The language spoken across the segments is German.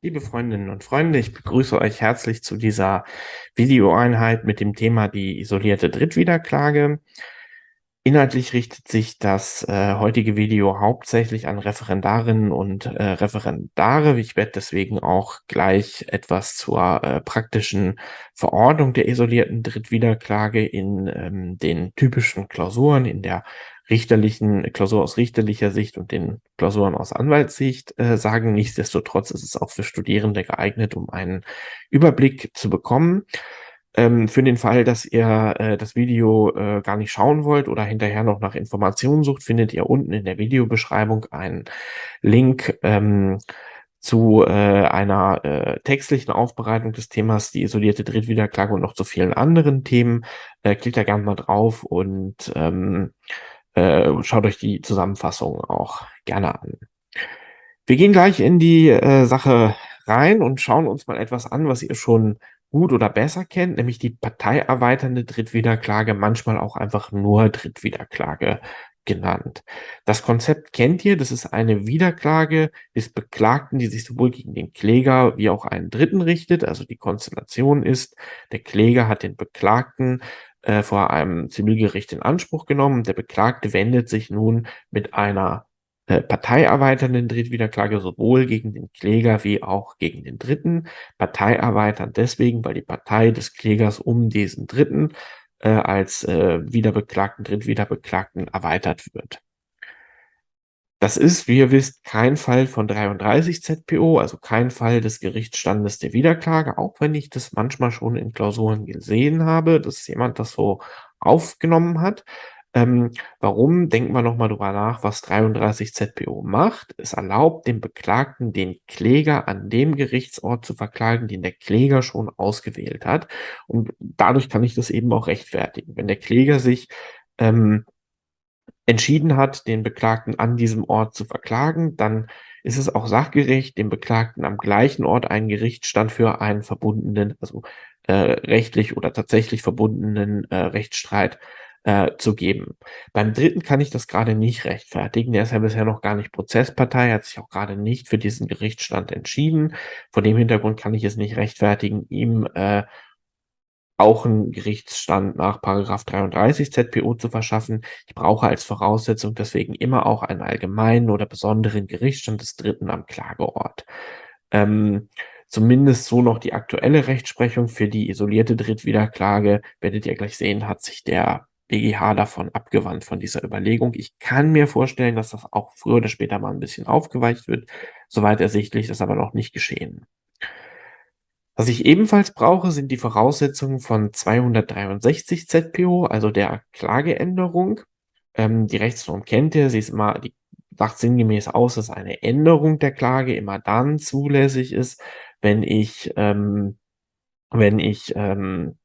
Liebe Freundinnen und Freunde, ich begrüße euch herzlich zu dieser Videoeinheit mit dem Thema die isolierte Drittwiederklage. Inhaltlich richtet sich das äh, heutige Video hauptsächlich an Referendarinnen und äh, Referendare. Ich werde deswegen auch gleich etwas zur äh, praktischen Verordnung der isolierten Drittwiederklage in ähm, den typischen Klausuren, in der richterlichen Klausur aus richterlicher Sicht und den Klausuren aus Anwaltssicht äh, sagen. Nichtsdestotrotz ist es auch für Studierende geeignet, um einen Überblick zu bekommen. Ähm, für den Fall, dass ihr äh, das Video äh, gar nicht schauen wollt oder hinterher noch nach Informationen sucht, findet ihr unten in der Videobeschreibung einen Link ähm, zu äh, einer äh, textlichen Aufbereitung des Themas, die isolierte Drittwiederklage und noch zu vielen anderen Themen. Äh, klickt da gerne mal drauf und ähm, äh, schaut euch die Zusammenfassung auch gerne an. Wir gehen gleich in die äh, Sache rein und schauen uns mal etwas an, was ihr schon gut oder besser kennt, nämlich die parteierweiternde Drittwiederklage, manchmal auch einfach nur Drittwiederklage genannt. Das Konzept kennt ihr, das ist eine Wiederklage des Beklagten, die sich sowohl gegen den Kläger wie auch einen Dritten richtet. Also die Konstellation ist, der Kläger hat den Beklagten äh, vor einem Zivilgericht in Anspruch genommen. Der Beklagte wendet sich nun mit einer äh, parteierweiternden Drittwiederklage sowohl gegen den Kläger wie auch gegen den Dritten. Parteierweiternd deswegen, weil die Partei des Klägers um diesen Dritten äh, als äh, Wiederbeklagten, Drittwiederbeklagten erweitert wird. Das ist, wie ihr wisst, kein Fall von 33 ZPO, also kein Fall des Gerichtsstandes der Wiederklage, auch wenn ich das manchmal schon in Klausuren gesehen habe, dass jemand das so aufgenommen hat. Ähm, warum? Denken wir nochmal drüber nach, was 33 ZPO macht. Es erlaubt dem Beklagten, den Kläger an dem Gerichtsort zu verklagen, den der Kläger schon ausgewählt hat. Und dadurch kann ich das eben auch rechtfertigen. Wenn der Kläger sich ähm, entschieden hat, den Beklagten an diesem Ort zu verklagen, dann ist es auch sachgerecht, dem Beklagten am gleichen Ort einen Gerichtsstand für einen verbundenen, also äh, rechtlich oder tatsächlich verbundenen äh, Rechtsstreit äh, zu geben. Beim dritten kann ich das gerade nicht rechtfertigen. Der ist ja bisher noch gar nicht Prozesspartei, hat sich auch gerade nicht für diesen Gerichtsstand entschieden. Vor dem Hintergrund kann ich es nicht rechtfertigen, ihm äh, auch einen Gerichtsstand nach Paragraph 33 ZPO zu verschaffen. Ich brauche als Voraussetzung deswegen immer auch einen allgemeinen oder besonderen Gerichtsstand des Dritten am Klageort. Ähm, zumindest so noch die aktuelle Rechtsprechung für die isolierte Drittwiederklage, werdet ihr gleich sehen, hat sich der BGH davon abgewandt von dieser Überlegung. Ich kann mir vorstellen, dass das auch früher oder später mal ein bisschen aufgeweicht wird. Soweit ersichtlich ist aber noch nicht geschehen. Was ich ebenfalls brauche, sind die Voraussetzungen von 263 ZPO, also der Klageänderung. Ähm, die Rechtsnorm kennt ihr, sie ist immer, die sagt sinngemäß aus, dass eine Änderung der Klage immer dann zulässig ist, wenn ich, ähm, wenn ich, ähm,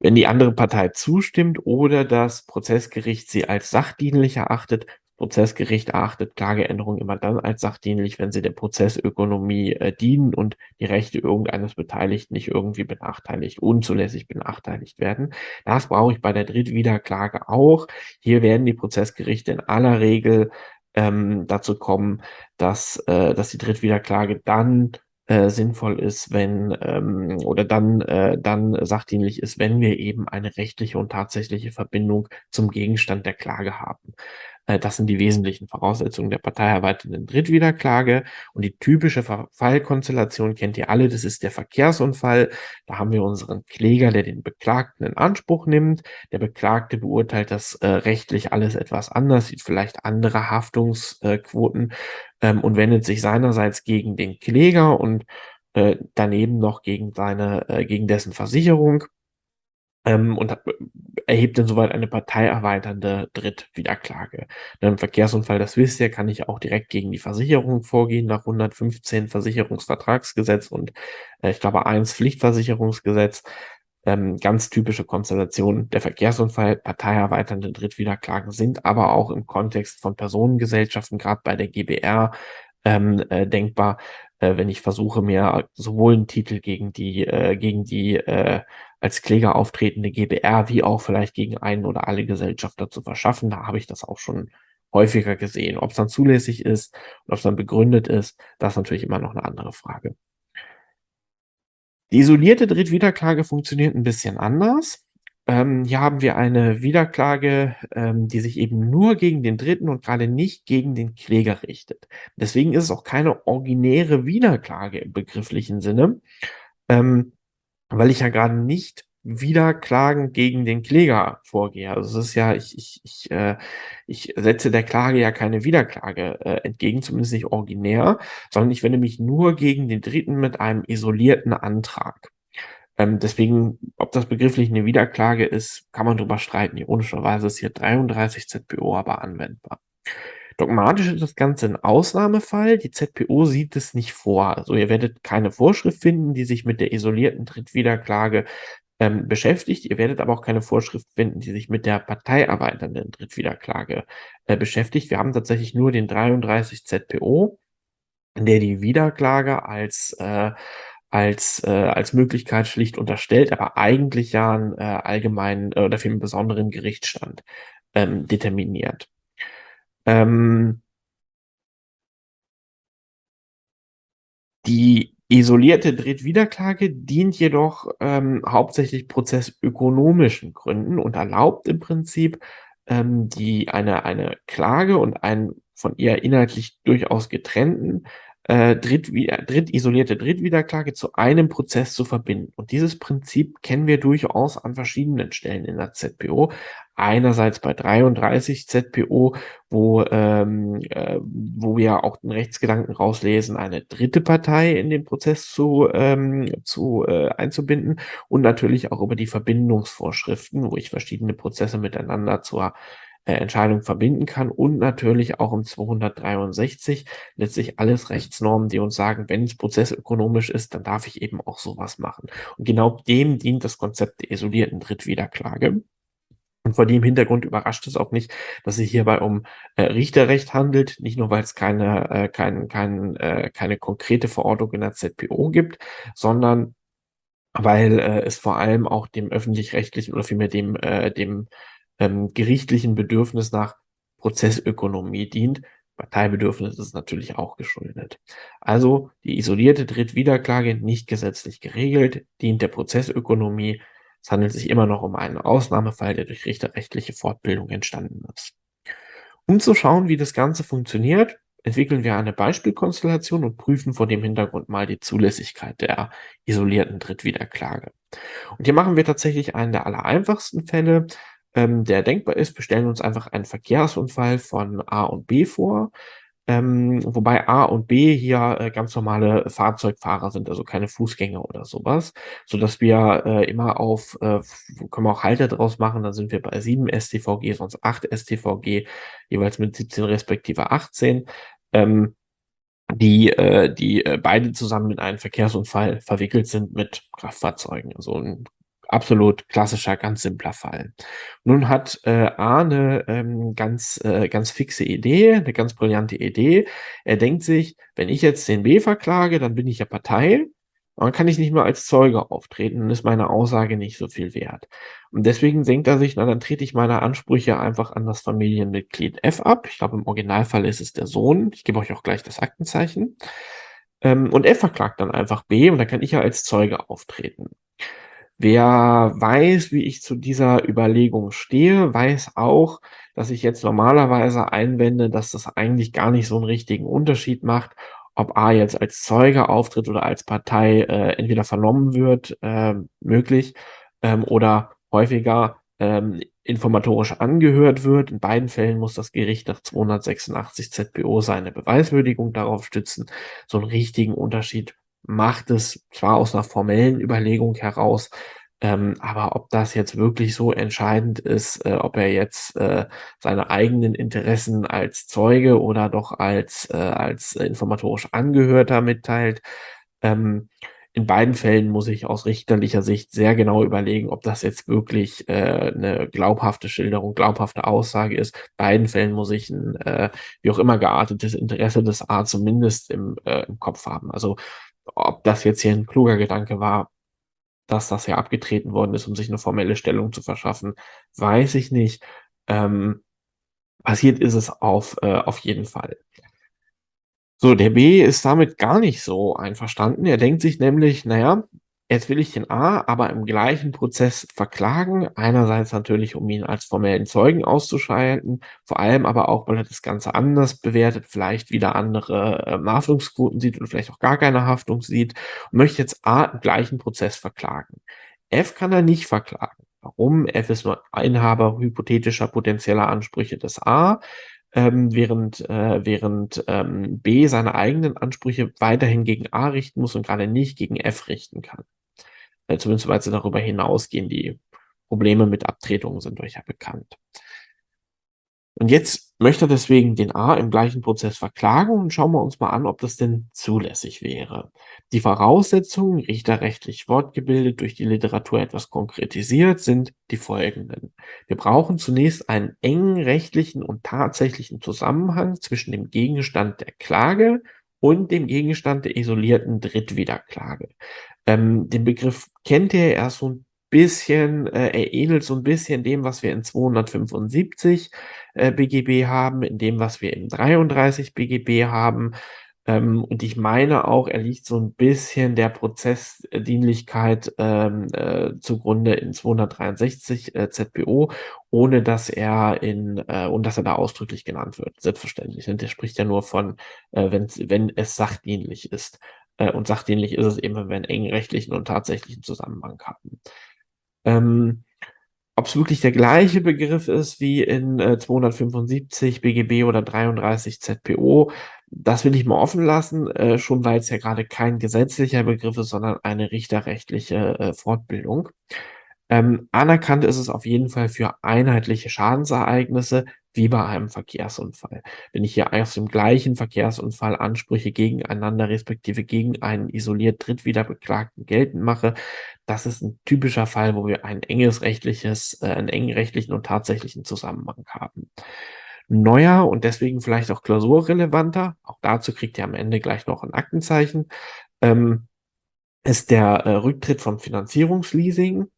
wenn die andere Partei zustimmt oder das Prozessgericht sie als sachdienlich erachtet, Prozessgericht erachtet Klageänderungen immer dann als sachdienlich, wenn sie der Prozessökonomie äh, dienen und die Rechte irgendeines Beteiligten nicht irgendwie benachteiligt, unzulässig benachteiligt werden. Das brauche ich bei der Drittwiederklage auch. Hier werden die Prozessgerichte in aller Regel ähm, dazu kommen, dass, äh, dass die Drittwiederklage dann äh, sinnvoll ist, wenn ähm, oder dann, äh, dann sachdienlich ist, wenn wir eben eine rechtliche und tatsächliche Verbindung zum Gegenstand der Klage haben. Äh, das sind die wesentlichen Voraussetzungen der parteierweiternden Drittwiederklage. Und die typische Fallkonstellation kennt ihr alle, das ist der Verkehrsunfall. Da haben wir unseren Kläger, der den Beklagten in Anspruch nimmt. Der Beklagte beurteilt das äh, rechtlich alles etwas anders, sieht vielleicht andere Haftungsquoten ähm, und wendet sich seinerseits gegen den Kläger und äh, daneben noch gegen seine, äh, gegen dessen Versicherung ähm, und erhebt insoweit eine parteierweiternde Drittwiederklage. Im Verkehrsunfall, das wisst ihr, kann ich auch direkt gegen die Versicherung vorgehen nach 115 Versicherungsvertragsgesetz und äh, ich glaube 1 Pflichtversicherungsgesetz. Ähm, ganz typische Konstellation der Verkehrsunfall, parteierweiternde Drittwiederklagen sind aber auch im Kontext von Personengesellschaften, gerade bei der GBR, ähm, äh, denkbar, äh, wenn ich versuche, mir sowohl einen Titel gegen die, äh, gegen die äh, als Kläger auftretende GBR wie auch vielleicht gegen einen oder alle Gesellschafter zu verschaffen. Da habe ich das auch schon häufiger gesehen. Ob es dann zulässig ist und ob es dann begründet ist, das ist natürlich immer noch eine andere Frage. Die isolierte Drittwiederklage funktioniert ein bisschen anders. Ähm, hier haben wir eine Wiederklage, ähm, die sich eben nur gegen den Dritten und gerade nicht gegen den Kläger richtet. Deswegen ist es auch keine originäre Wiederklage im begrifflichen Sinne, ähm, weil ich ja gerade nicht wieder Klagen gegen den Kläger vorgehe. Also es ist ja, ich, ich, ich, äh, ich setze der Klage ja keine Wiederklage äh, entgegen, zumindest nicht originär, sondern ich wende mich nur gegen den Dritten mit einem isolierten Antrag. Ähm, deswegen, ob das begrifflich eine Wiederklage ist, kann man drüber streiten. Ironischerweise ist hier 33 ZPO aber anwendbar. Dogmatisch ist das Ganze ein Ausnahmefall. Die ZPO sieht es nicht vor. Also ihr werdet keine Vorschrift finden, die sich mit der isolierten Drittwiederklage ähm, beschäftigt. Ihr werdet aber auch keine Vorschrift finden, die sich mit der parteierweiternden Drittwiederklage äh, beschäftigt. Wir haben tatsächlich nur den 33 ZPO, der die Wiederklage als äh, als, äh, als Möglichkeit schlicht unterstellt, aber eigentlich ja einen äh, allgemeinen äh, oder für einen besonderen Gerichtsstand ähm, determiniert. Ähm, die Isolierte Drittwiederklage dient jedoch ähm, hauptsächlich prozessökonomischen Gründen und erlaubt im Prinzip ähm, die eine, eine Klage und einen von ihr inhaltlich durchaus getrennten äh, dritt, dritt, isolierte Drittwiederklage zu einem Prozess zu verbinden. Und dieses Prinzip kennen wir durchaus an verschiedenen Stellen in der ZPO. Einerseits bei 33 ZPO, wo, ähm, äh, wo wir auch den Rechtsgedanken rauslesen, eine dritte Partei in den Prozess zu, ähm, zu äh, einzubinden und natürlich auch über die Verbindungsvorschriften, wo ich verschiedene Prozesse miteinander zur äh, Entscheidung verbinden kann und natürlich auch im 263 letztlich alles Rechtsnormen, die uns sagen, wenn es prozessökonomisch ist, dann darf ich eben auch sowas machen. Und genau dem dient das Konzept der isolierten Drittwiederklage. Und vor dem Hintergrund überrascht es auch nicht, dass es hierbei um äh, Richterrecht handelt, nicht nur weil es keine, äh, kein, kein, äh, keine konkrete Verordnung in der ZPO gibt, sondern weil äh, es vor allem auch dem öffentlich-rechtlichen oder vielmehr dem, äh, dem ähm, gerichtlichen Bedürfnis nach Prozessökonomie dient. Parteibedürfnis ist natürlich auch geschuldet. Also die isolierte Drittwiederklage nicht gesetzlich geregelt, dient der Prozessökonomie. Es handelt sich immer noch um einen Ausnahmefall, der durch richterrechtliche Fortbildung entstanden ist. Um zu schauen, wie das Ganze funktioniert, entwickeln wir eine Beispielkonstellation und prüfen vor dem Hintergrund mal die Zulässigkeit der isolierten Drittwiederklage. Und hier machen wir tatsächlich einen der allereinfachsten Fälle ähm, der denkbar ist. Wir stellen uns einfach einen Verkehrsunfall von A und B vor. Ähm, wobei A und B hier äh, ganz normale Fahrzeugfahrer sind, also keine Fußgänger oder sowas, so dass wir äh, immer auf, äh, können wir auch Halter draus machen, dann sind wir bei 7 STVG, sonst 8 STVG, jeweils mit 17 respektive 18, ähm, die, äh, die äh, beide zusammen in einen Verkehrsunfall verwickelt sind mit Kraftfahrzeugen. Also ein absolut klassischer, ganz simpler Fall. Nun hat äh, Arne ähm, ganz, äh, ganz fixe Idee, eine ganz brillante Idee. Er denkt sich, wenn ich jetzt den B verklage, dann bin ich ja Partei. Und dann kann ich nicht mehr als Zeuge auftreten, dann ist meine Aussage nicht so viel wert. Und deswegen denkt er sich, na, dann trete ich meine Ansprüche einfach an das Familienmitglied F ab. Ich glaube, im Originalfall ist es der Sohn. Ich gebe euch auch gleich das Aktenzeichen. Ähm, und F verklagt dann einfach B und dann kann ich ja als Zeuge auftreten. Wer weiß, wie ich zu dieser Überlegung stehe, weiß auch, dass ich jetzt normalerweise einwende, dass das eigentlich gar nicht so einen richtigen Unterschied macht, ob A jetzt als Zeuge auftritt oder als Partei äh, entweder vernommen wird, äh, möglich, ähm, oder häufiger ähm, informatorisch angehört wird. In beiden Fällen muss das Gericht nach 286 ZPO seine Beweiswürdigung darauf stützen. So einen richtigen Unterschied macht es zwar aus einer formellen Überlegung heraus, ähm, aber ob das jetzt wirklich so entscheidend ist, äh, ob er jetzt äh, seine eigenen Interessen als Zeuge oder doch als, äh, als informatorisch Angehörter mitteilt, ähm, in beiden Fällen muss ich aus richterlicher Sicht sehr genau überlegen, ob das jetzt wirklich äh, eine glaubhafte Schilderung, glaubhafte Aussage ist. In beiden Fällen muss ich ein äh, wie auch immer geartetes Interesse des A zumindest im, äh, im Kopf haben. Also ob das jetzt hier ein kluger Gedanke war, dass das ja abgetreten worden ist, um sich eine formelle Stellung zu verschaffen, weiß ich nicht. Ähm, Passiert ist es auf, äh, auf jeden Fall. So, der B ist damit gar nicht so einverstanden. Er denkt sich nämlich, naja, Jetzt will ich den A aber im gleichen Prozess verklagen. Einerseits natürlich, um ihn als formellen Zeugen auszuschalten, vor allem aber auch, weil er das Ganze anders bewertet, vielleicht wieder andere äh, Haftungsquoten sieht und vielleicht auch gar keine Haftung sieht und möchte jetzt A im gleichen Prozess verklagen. F kann er nicht verklagen. Warum? F ist nur Inhaber hypothetischer potenzieller Ansprüche des A, ähm, während, äh, während ähm, B seine eigenen Ansprüche weiterhin gegen A richten muss und gerade nicht gegen F richten kann. Äh, zumindest weil sie darüber hinausgehen. Die Probleme mit Abtretungen sind euch ja bekannt. Und jetzt möchte er deswegen den A im gleichen Prozess verklagen und schauen wir uns mal an, ob das denn zulässig wäre. Die Voraussetzungen, richterrechtlich wortgebildet, durch die Literatur etwas konkretisiert, sind die folgenden. Wir brauchen zunächst einen engen rechtlichen und tatsächlichen Zusammenhang zwischen dem Gegenstand der Klage und dem Gegenstand der isolierten Drittwiederklage. Ähm, den Begriff kennt ihr erst so ein bisschen, äh, er ähnelt so ein bisschen dem, was wir in 275 äh, BGB haben, in dem, was wir in 33 BGB haben. Ähm, und ich meine auch, er liegt so ein bisschen der Prozessdienlichkeit ähm, äh, zugrunde in 263 äh, ZPO, ohne dass er in, äh, und dass er da ausdrücklich genannt wird, selbstverständlich. Und der spricht ja nur von, äh, wenn es sachdienlich ist. Äh, und sachdienlich ist es eben, wenn wir einen engen rechtlichen und tatsächlichen Zusammenhang haben. Ähm, ob es wirklich der gleiche Begriff ist wie in äh, 275 BGB oder 33 ZPO, das will ich mal offen lassen, äh, schon weil es ja gerade kein gesetzlicher Begriff ist, sondern eine richterrechtliche äh, Fortbildung. Ähm, anerkannt ist es auf jeden Fall für einheitliche Schadensereignisse, wie bei einem Verkehrsunfall. Wenn ich hier aus dem gleichen Verkehrsunfall Ansprüche gegeneinander respektive gegen einen isoliert Drittwiederbeklagten geltend mache, das ist ein typischer Fall, wo wir ein enges rechtliches, äh, einen engen rechtlichen und tatsächlichen Zusammenhang haben. Neuer und deswegen vielleicht auch klausurrelevanter, auch dazu kriegt ihr am Ende gleich noch ein Aktenzeichen, ähm, ist der äh, Rücktritt vom Finanzierungsleasing.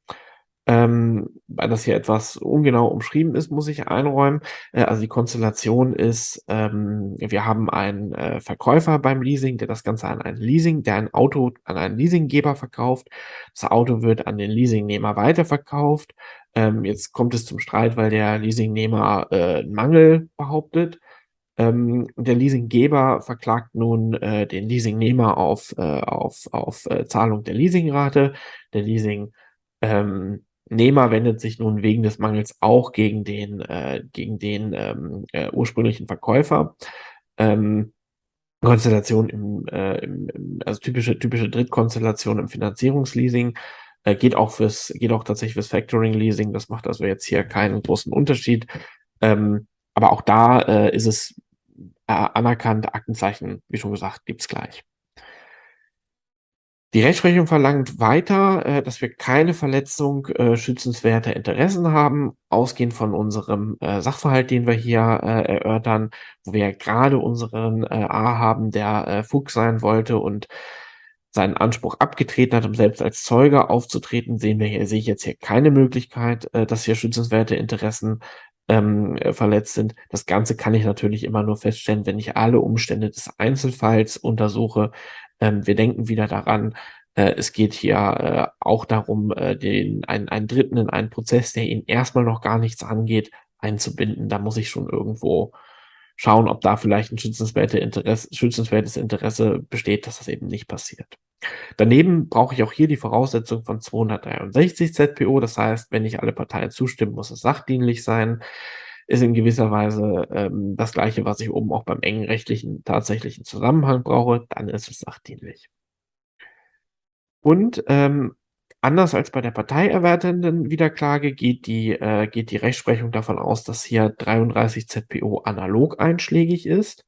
Ähm, weil das hier etwas ungenau umschrieben ist, muss ich einräumen. Äh, also die Konstellation ist, ähm, wir haben einen äh, Verkäufer beim Leasing, der das Ganze an ein Leasing, der ein Auto an einen Leasinggeber verkauft. Das Auto wird an den Leasingnehmer weiterverkauft. Ähm, jetzt kommt es zum Streit, weil der Leasingnehmer äh, einen Mangel behauptet. Ähm, der Leasinggeber verklagt nun äh, den Leasingnehmer auf, äh, auf, auf äh, Zahlung der Leasingrate. Der Leasing ähm, Nehmer wendet sich nun wegen des Mangels auch gegen den, äh, gegen den ähm, äh, ursprünglichen Verkäufer. Ähm, Konstellation im, äh, im, also typische, typische Drittkonstellation im Finanzierungsleasing. Äh, geht auch fürs, geht auch tatsächlich fürs Factoring Leasing. Das macht also jetzt hier keinen großen Unterschied. Ähm, aber auch da äh, ist es äh, anerkannt, Aktenzeichen, wie schon gesagt, gibt's gleich. Die Rechtsprechung verlangt weiter, äh, dass wir keine Verletzung äh, schützenswerter Interessen haben, ausgehend von unserem äh, Sachverhalt, den wir hier erörtern, wo wir gerade unseren A haben, der Fuchs sein wollte und seinen Anspruch abgetreten hat, um selbst als Zeuge aufzutreten, sehen wir hier, sehe ich jetzt hier keine Möglichkeit, dass hier schützenswerte Interessen ähm, äh, verletzt sind. Das Ganze kann ich natürlich immer nur feststellen, wenn ich alle Umstände des Einzelfalls untersuche, ähm, wir denken wieder daran, äh, es geht hier äh, auch darum, äh, den, einen, einen Dritten in einen Prozess, der ihn erstmal noch gar nichts angeht, einzubinden. Da muss ich schon irgendwo schauen, ob da vielleicht ein schützenswertes Interesse, schützenswertes Interesse besteht, dass das eben nicht passiert. Daneben brauche ich auch hier die Voraussetzung von 263 ZPO. Das heißt, wenn nicht alle Parteien zustimmen, muss es sachdienlich sein ist in gewisser Weise ähm, das Gleiche, was ich oben auch beim engen rechtlichen tatsächlichen Zusammenhang brauche, dann ist es sachdienlich. Und ähm, anders als bei der parteierwertenden Wiederklage geht die, äh, geht die Rechtsprechung davon aus, dass hier 33 ZPO analog einschlägig ist.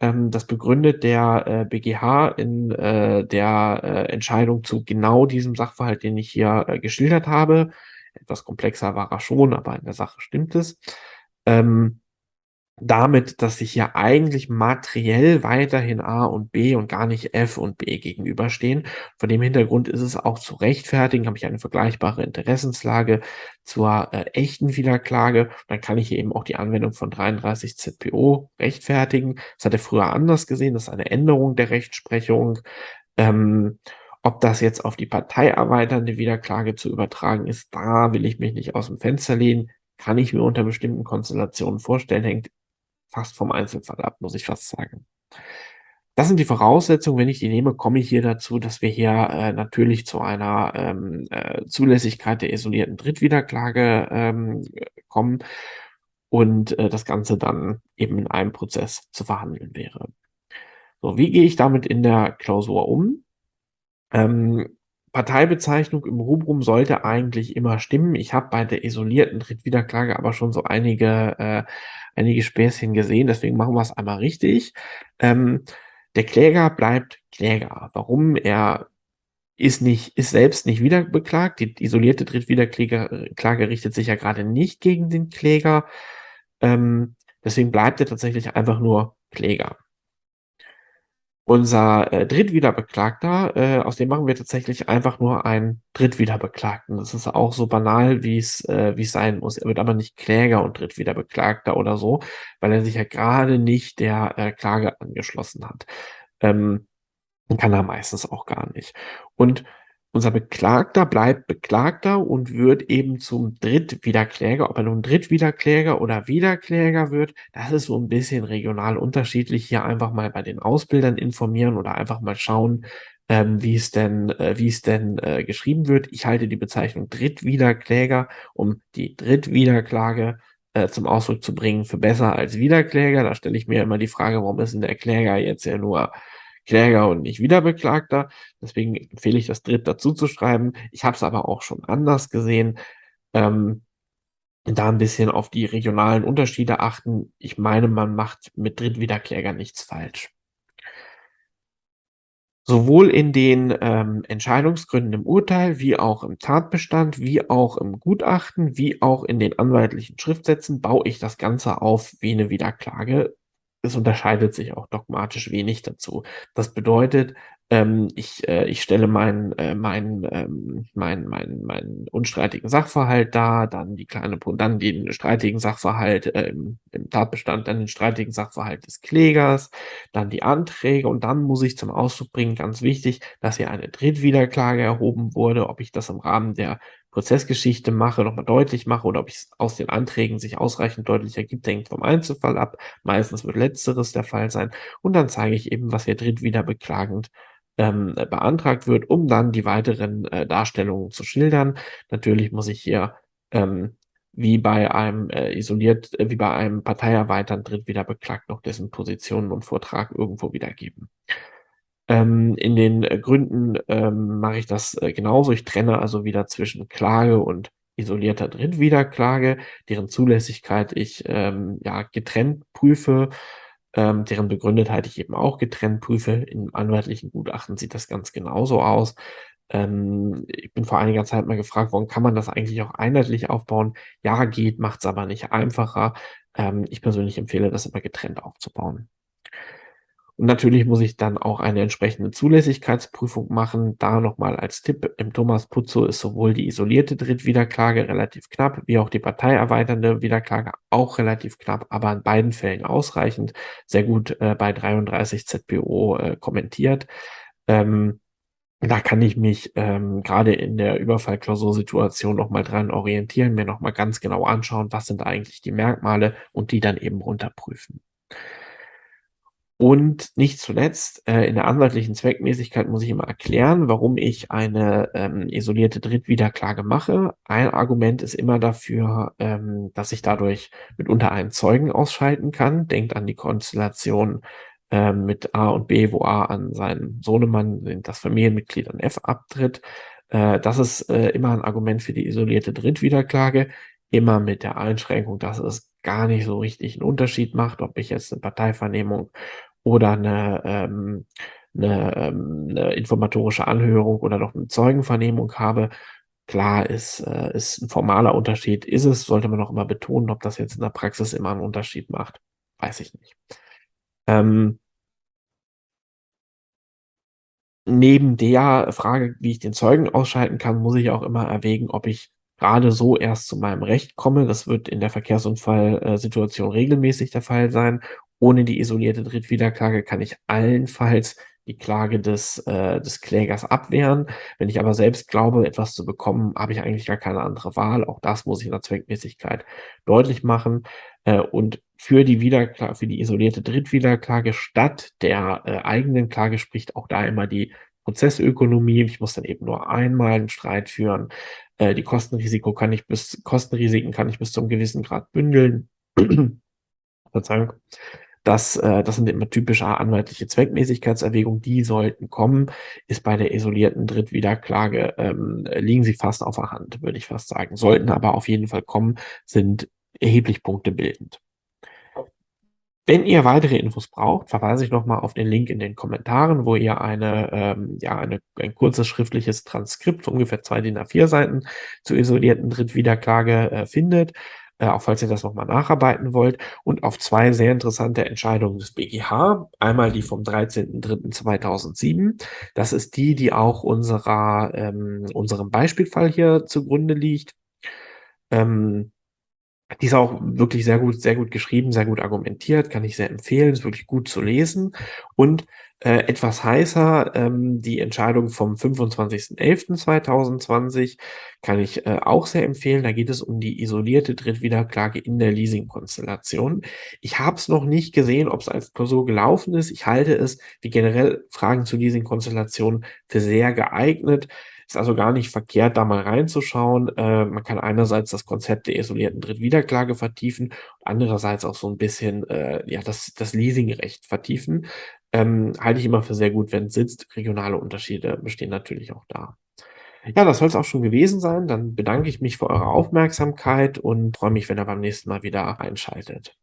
Ähm, das begründet der äh, BGH in äh, der äh, Entscheidung zu genau diesem Sachverhalt, den ich hier äh, geschildert habe. Etwas komplexer war er schon, aber in der Sache stimmt es. Ähm, damit, dass sich ja eigentlich materiell weiterhin A und B und gar nicht F und B gegenüberstehen. Von dem Hintergrund ist es auch zu rechtfertigen, habe ich eine vergleichbare Interessenslage zur äh, echten Wiederklage. Dann kann ich eben auch die Anwendung von 33 ZPO rechtfertigen. Das hat er früher anders gesehen, das ist eine Änderung der Rechtsprechung. Ähm, ob das jetzt auf die parteierweiternde Wiederklage zu übertragen ist, da will ich mich nicht aus dem Fenster lehnen. Kann ich mir unter bestimmten Konstellationen vorstellen, hängt fast vom Einzelfall ab, muss ich fast sagen. Das sind die Voraussetzungen. Wenn ich die nehme, komme ich hier dazu, dass wir hier äh, natürlich zu einer ähm, äh, Zulässigkeit der isolierten Drittwiederklage ähm, kommen und äh, das Ganze dann eben in einem Prozess zu verhandeln wäre. So, wie gehe ich damit in der Klausur um? Ähm, Parteibezeichnung im Rubrum sollte eigentlich immer stimmen. Ich habe bei der isolierten Drittwiederklage aber schon so einige, äh, einige Späßchen gesehen, deswegen machen wir es einmal richtig. Ähm, der Kläger bleibt Kläger. Warum? Er ist nicht, ist selbst nicht wiederbeklagt. Die isolierte Drittwiederklage Klage richtet sich ja gerade nicht gegen den Kläger. Ähm, deswegen bleibt er tatsächlich einfach nur Kläger. Unser äh, Drittwiederbeklagter, äh, aus dem machen wir tatsächlich einfach nur einen Drittwiederbeklagten. Das ist auch so banal, wie es äh, wie es sein muss. Er wird aber nicht Kläger und Drittwiederbeklagter oder so, weil er sich ja gerade nicht der äh, Klage angeschlossen hat. Ähm, kann er meistens auch gar nicht. Und unser Beklagter bleibt Beklagter und wird eben zum Drittwiederkläger. Ob er nun Drittwiederkläger oder Wiederkläger wird, das ist so ein bisschen regional unterschiedlich. Hier einfach mal bei den Ausbildern informieren oder einfach mal schauen, ähm, wie es denn, äh, wie es denn äh, geschrieben wird. Ich halte die Bezeichnung Drittwiederkläger, um die Drittwiederklage äh, zum Ausdruck zu bringen, für besser als Wiederkläger. Da stelle ich mir immer die Frage, warum ist denn der Kläger jetzt ja nur Kläger und nicht Wiederbeklagter. Deswegen empfehle ich das dritt dazu zu schreiben. Ich habe es aber auch schon anders gesehen. Ähm, da ein bisschen auf die regionalen Unterschiede achten. Ich meine, man macht mit Drittwiederkläger nichts falsch. Sowohl in den ähm, Entscheidungsgründen im Urteil, wie auch im Tatbestand, wie auch im Gutachten, wie auch in den anwaltlichen Schriftsätzen baue ich das Ganze auf wie eine Wiederklage es unterscheidet sich auch dogmatisch wenig dazu. Das bedeutet, ähm, ich, äh, ich stelle meinen äh, mein, ähm, mein, mein, mein unstreitigen Sachverhalt dar, dann die kleine, dann den streitigen Sachverhalt äh, im, im Tatbestand, dann den streitigen Sachverhalt des Klägers, dann die Anträge und dann muss ich zum Ausdruck bringen, ganz wichtig, dass hier eine Drittwiederklage erhoben wurde, ob ich das im Rahmen der Prozessgeschichte mache, nochmal deutlich mache oder ob ich es aus den Anträgen sich ausreichend deutlich ergibt, hängt vom Einzelfall ab. Meistens wird letzteres der Fall sein. Und dann zeige ich eben, was hier drittwiederbeklagend ähm, beantragt wird, um dann die weiteren äh, Darstellungen zu schildern. Natürlich muss ich hier ähm, wie bei einem äh, isoliert, äh, wie bei einem Parteierweitern drittwiederbeklagt noch dessen Positionen und Vortrag irgendwo wiedergeben. Ähm, in den äh, Gründen ähm, mache ich das äh, genauso. Ich trenne also wieder zwischen Klage und isolierter Drittwiederklage, deren Zulässigkeit ich ähm, ja getrennt prüfe, ähm, deren Begründetheit ich eben auch getrennt prüfe. Im anwaltlichen Gutachten sieht das ganz genauso aus. Ähm, ich bin vor einiger Zeit mal gefragt worden, kann man das eigentlich auch einheitlich aufbauen? Ja, geht, macht es aber nicht einfacher. Ähm, ich persönlich empfehle das immer getrennt aufzubauen. Und natürlich muss ich dann auch eine entsprechende Zulässigkeitsprüfung machen. Da nochmal als Tipp, im Thomas Putzo ist sowohl die isolierte Drittwiederklage relativ knapp, wie auch die parteierweiternde Wiederklage auch relativ knapp, aber in beiden Fällen ausreichend. Sehr gut äh, bei 33 ZPO äh, kommentiert. Ähm, da kann ich mich ähm, gerade in der Überfallklausursituation nochmal dran orientieren, mir nochmal ganz genau anschauen, was sind eigentlich die Merkmale und die dann eben runterprüfen. Und nicht zuletzt, äh, in der anwaltlichen Zweckmäßigkeit muss ich immer erklären, warum ich eine ähm, isolierte Drittwiederklage mache. Ein Argument ist immer dafür, ähm, dass ich dadurch mitunter einen Zeugen ausschalten kann. Denkt an die Konstellation äh, mit A und B, wo A an seinen Sohnemann, das Familienmitglied an F abtritt. Äh, das ist äh, immer ein Argument für die isolierte Drittwiederklage. Immer mit der Einschränkung, dass es gar nicht so richtig einen Unterschied macht, ob ich jetzt eine Parteivernehmung oder eine, ähm, eine, ähm, eine informatorische Anhörung oder noch eine Zeugenvernehmung habe. Klar ist, äh, ist ein formaler Unterschied, ist es, sollte man auch immer betonen, ob das jetzt in der Praxis immer einen Unterschied macht. weiß ich nicht. Ähm, neben der Frage, wie ich den Zeugen ausschalten kann, muss ich auch immer erwägen, ob ich gerade so erst zu meinem Recht komme. Das wird in der Verkehrsunfallsituation regelmäßig der Fall sein. Ohne die isolierte Drittwiederklage kann ich allenfalls die Klage des, äh, des Klägers abwehren. Wenn ich aber selbst glaube, etwas zu bekommen, habe ich eigentlich gar keine andere Wahl. Auch das muss ich in der Zweckmäßigkeit deutlich machen. Äh, und für die Wiederklage, für die isolierte Drittwiederklage statt der äh, eigenen Klage spricht auch da immer die Prozessökonomie. Ich muss dann eben nur einmal einen Streit führen. Äh, die Kostenrisiko kann ich bis, Kostenrisiken kann ich bis zum gewissen Grad bündeln. Verzeihung. Das, äh, das sind immer typische anwaltliche Zweckmäßigkeitserwägungen, die sollten kommen, ist bei der isolierten Drittwiederklage, ähm, liegen sie fast auf der Hand, würde ich fast sagen. Sollten aber auf jeden Fall kommen, sind erheblich Punkte bildend. Wenn ihr weitere Infos braucht, verweise ich nochmal auf den Link in den Kommentaren, wo ihr eine, ähm, ja, eine, ein kurzes schriftliches Transkript, ungefähr zwei DIN A4 Seiten zur isolierten Drittwiederklage äh, findet äh, auch falls ihr das nochmal nacharbeiten wollt, und auf zwei sehr interessante Entscheidungen des BGH. Einmal die vom 13.03.2007. Das ist die, die auch unserer, ähm, unserem Beispielfall hier zugrunde liegt. Ähm, die ist auch wirklich sehr gut, sehr gut geschrieben, sehr gut argumentiert, kann ich sehr empfehlen, ist wirklich gut zu lesen. Und äh, etwas heißer, ähm, die Entscheidung vom 25.11.2020 kann ich äh, auch sehr empfehlen. Da geht es um die isolierte Drittwiederklage in der Leasing-Konstellation. Ich habe es noch nicht gesehen, ob es als Klausur gelaufen ist. Ich halte es, wie generell Fragen zu Leasing-Konstellationen, für sehr geeignet. Ist also gar nicht verkehrt, da mal reinzuschauen. Äh, man kann einerseits das Konzept der isolierten Drittwiederklage vertiefen, andererseits auch so ein bisschen äh, ja, das, das Leasingrecht vertiefen. Ähm, halte ich immer für sehr gut, wenn es sitzt. Regionale Unterschiede bestehen natürlich auch da. Ja, das soll es auch schon gewesen sein. Dann bedanke ich mich für eure Aufmerksamkeit und freue mich, wenn ihr beim nächsten Mal wieder einschaltet.